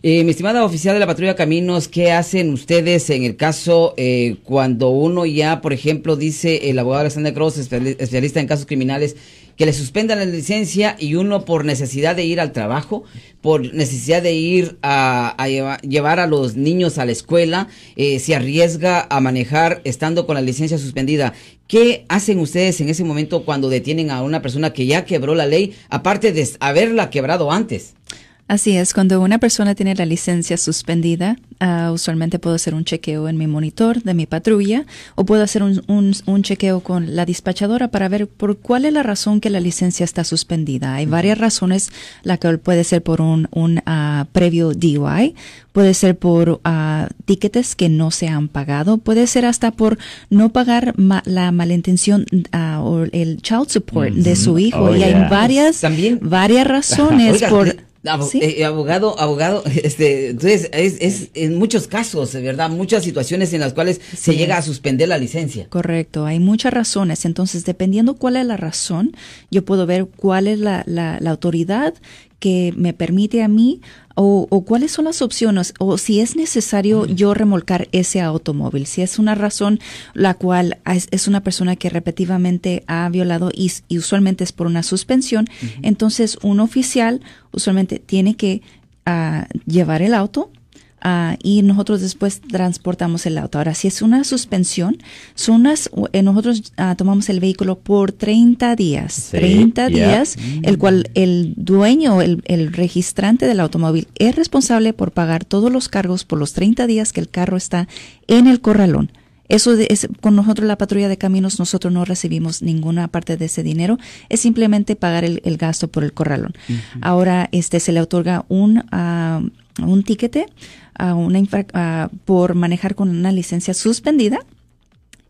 Eh, mi estimada oficial de la Patrulla Caminos, ¿qué hacen ustedes en el caso eh, cuando uno ya, por ejemplo, dice el abogado Alexander Cross, especialista en casos criminales, que le suspendan la licencia y uno por necesidad de ir al trabajo, por necesidad de ir a, llevar, a los niños a la escuela, eh, se arriesga a manejar estando con la licencia suspendida. ¿Qué hacen ustedes en ese momento cuando detienen a una persona que ya quebró la ley, aparte de haberla quebrado antes? Así es, cuando una persona tiene la licencia suspendida, uh, usualmente puedo hacer un chequeo en mi monitor de mi patrulla o puedo hacer un, un, chequeo con la dispachadora para ver por cuál es la razón que la licencia está suspendida. Hay varias razones, la que puede ser por un, un uh, previo DUI, puede ser por uh, tickets que no se han pagado, puede ser hasta por no pagar la malintención o el child support de su hijo. Oh, y hay varias, varias razones por eh, abogado, abogado, este, entonces es, en muchos casos, ¿verdad? Muchas situaciones en las cuales se llega a suspender la licencia. Correcto, hay muchas razones. Entonces, dependiendo cuál es la razón, yo puedo ver cuál es la, la, la autoridad que me permite a mí o, cuáles son las opciones o si es necesario yo remolcar ese automóvil, si es una razón la cual es, una persona que repetitivamente ha violado y, usualmente es por una suspensión, entonces un oficial usualmente tiene que ah, llevar el auto Ah, y nosotros después transportamos el auto. Ahora, si es una suspensión, son unas, eh, nosotros ah, tomamos el vehículo por 30 días. 30 días, el cual el dueño, el, el, registrante del automóvil es responsable por pagar todos los cargos por los 30 días que el carro está en el corralón. Eso es, con nosotros la patrulla de caminos, nosotros no recibimos ninguna parte de ese dinero, es simplemente pagar el, gasto por el corralón. Ahora, este se le otorga un, uh, un tiquete a una por manejar con una licencia suspendida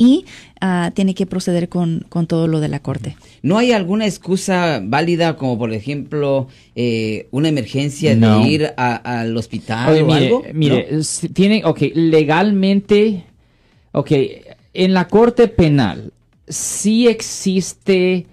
y ah, tiene que proceder con, todo lo de la corte. ¿No hay alguna excusa válida como por ejemplo eh, una emergencia de ir al hospital o algo? Mire, tiene, ok, legalmente, ok, en la corte penal sí existe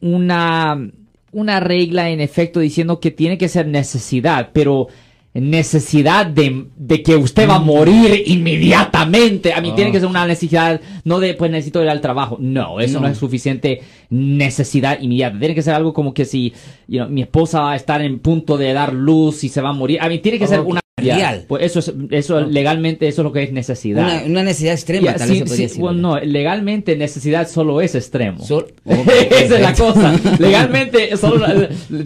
una, una regla en efecto diciendo que tiene que ser necesidad, pero necesidad de, de, que usted va a morir inmediatamente. A mí tiene que ser una necesidad, no de pues necesito ir al trabajo. No, eso no, es suficiente necesidad inmediata. Tiene que ser algo como que si mi esposa va a estar en punto de dar luz y se va a morir. A mí tiene que ser una real. Pues eso es, eso legalmente eso es lo que es necesidad. Una, necesidad extrema, tal vez decir, no, legalmente necesidad solo es extremo. Esa es la cosa. legalmente solo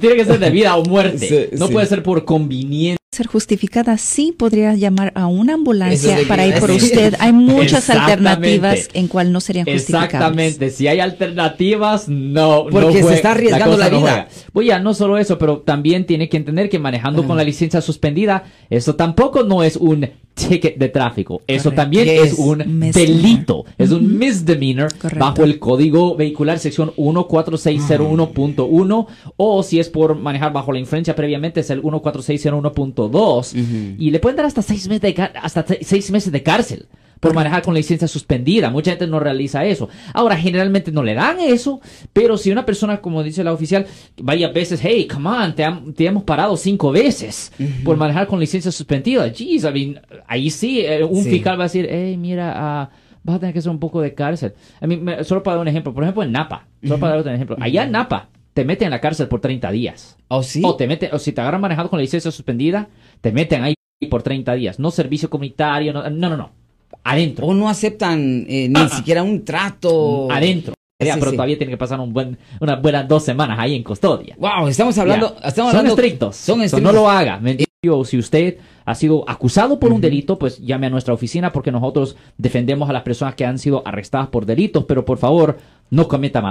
tiene que ser de vida o muerte. no puede ser por conveniencia ser justificada, sí podría llamar a una ambulancia para ir por usted. Hay muchas alternativas en cual no serían justificadas. Exactamente, si hay alternativas, no. Porque se está arriesgando la, vida. Voy a no solo eso, pero también tiene que entender que manejando con la licencia suspendida, eso tampoco no es un ticket de tráfico. Eso también es, un delito, es un misdemeanor bajo el Código Vehicular sección 14601.1 o si es por manejar bajo la influencia previamente es el 14601.2 y le pueden dar hasta seis meses de, hasta seis meses de cárcel por manejar con licencia suspendida. Mucha gente no realiza eso. Ahora, generalmente no le dan eso, pero si una persona, como dice la oficial, varias veces, hey, come on, te, hemos parado cinco veces por manejar con licencia suspendida. Jeez, I mean, ahí sí, eh, un fiscal va a decir, hey, mira, uh, vas a tener que hacer un poco de cárcel. I mean, solo para dar un ejemplo, por ejemplo, en Napa, solo para dar otro ejemplo, allá en Napa, te meten en la cárcel por 30 días. ¿Oh, sí? O te meten, o si te agarran manejando con la licencia suspendida, te meten ahí por 30 días. No servicio comunitario, no, no, no adentro. O no aceptan eh, ni ah, siquiera un trato. Mm, adentro. pero todavía tiene que pasar un buen, unas buenas dos semanas ahí en custodia. Wow, estamos hablando, estamos son estrictos. Son estrictos. no lo haga. Si usted ha sido acusado por un delito, pues llame a nuestra oficina porque nosotros defendemos a las personas que han sido arrestadas por delitos, pero por favor, no cometan,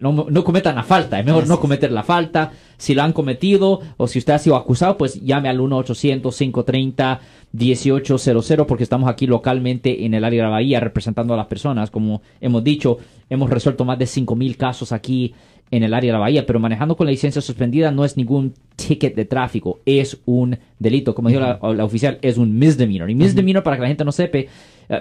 no, no cometan la falta, es mejor no cometer la falta. Si lo han cometido o si usted ha sido acusado, pues llame al 1-800-530-1800 porque estamos aquí localmente en el área de la Bahía representando a las personas. Como hemos dicho, hemos resuelto más de 5.000 casos aquí en el área de la Bahía, pero manejando con la licencia suspendida no es ningún ticket de tráfico, es un delito. Como dijo la, oficial, es un misdemeanor. Y misdemeanor, para que la gente no sepa, eh,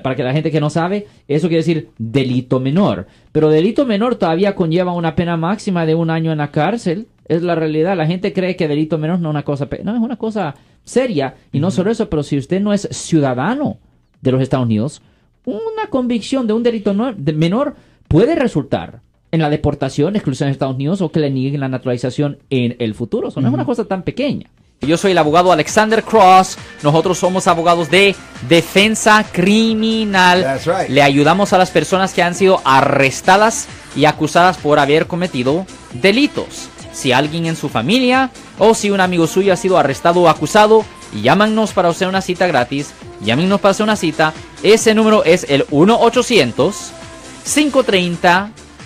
para que la gente que no sabe, eso quiere decir delito menor. Pero delito menor todavía conlleva una pena máxima de un año en la cárcel. Es la realidad. La gente cree que delito menor no es una cosa, no es una cosa seria. Y no solo eso, pero si usted no es ciudadano de los Estados Unidos, una convicción de un delito menor puede resultar en la deportación, exclusión de Estados Unidos o que le nieguen la naturalización en el futuro. Eso no es una cosa tan pequeña. Yo soy el abogado Alexander Cross. Nosotros somos abogados de defensa criminal. Le ayudamos a las personas que han sido arrestadas y acusadas por haber cometido delitos. Si alguien en su familia o si un amigo suyo ha sido arrestado o acusado, llámanos para hacer una cita gratis. Llámenos para hacer una cita. Ese número es el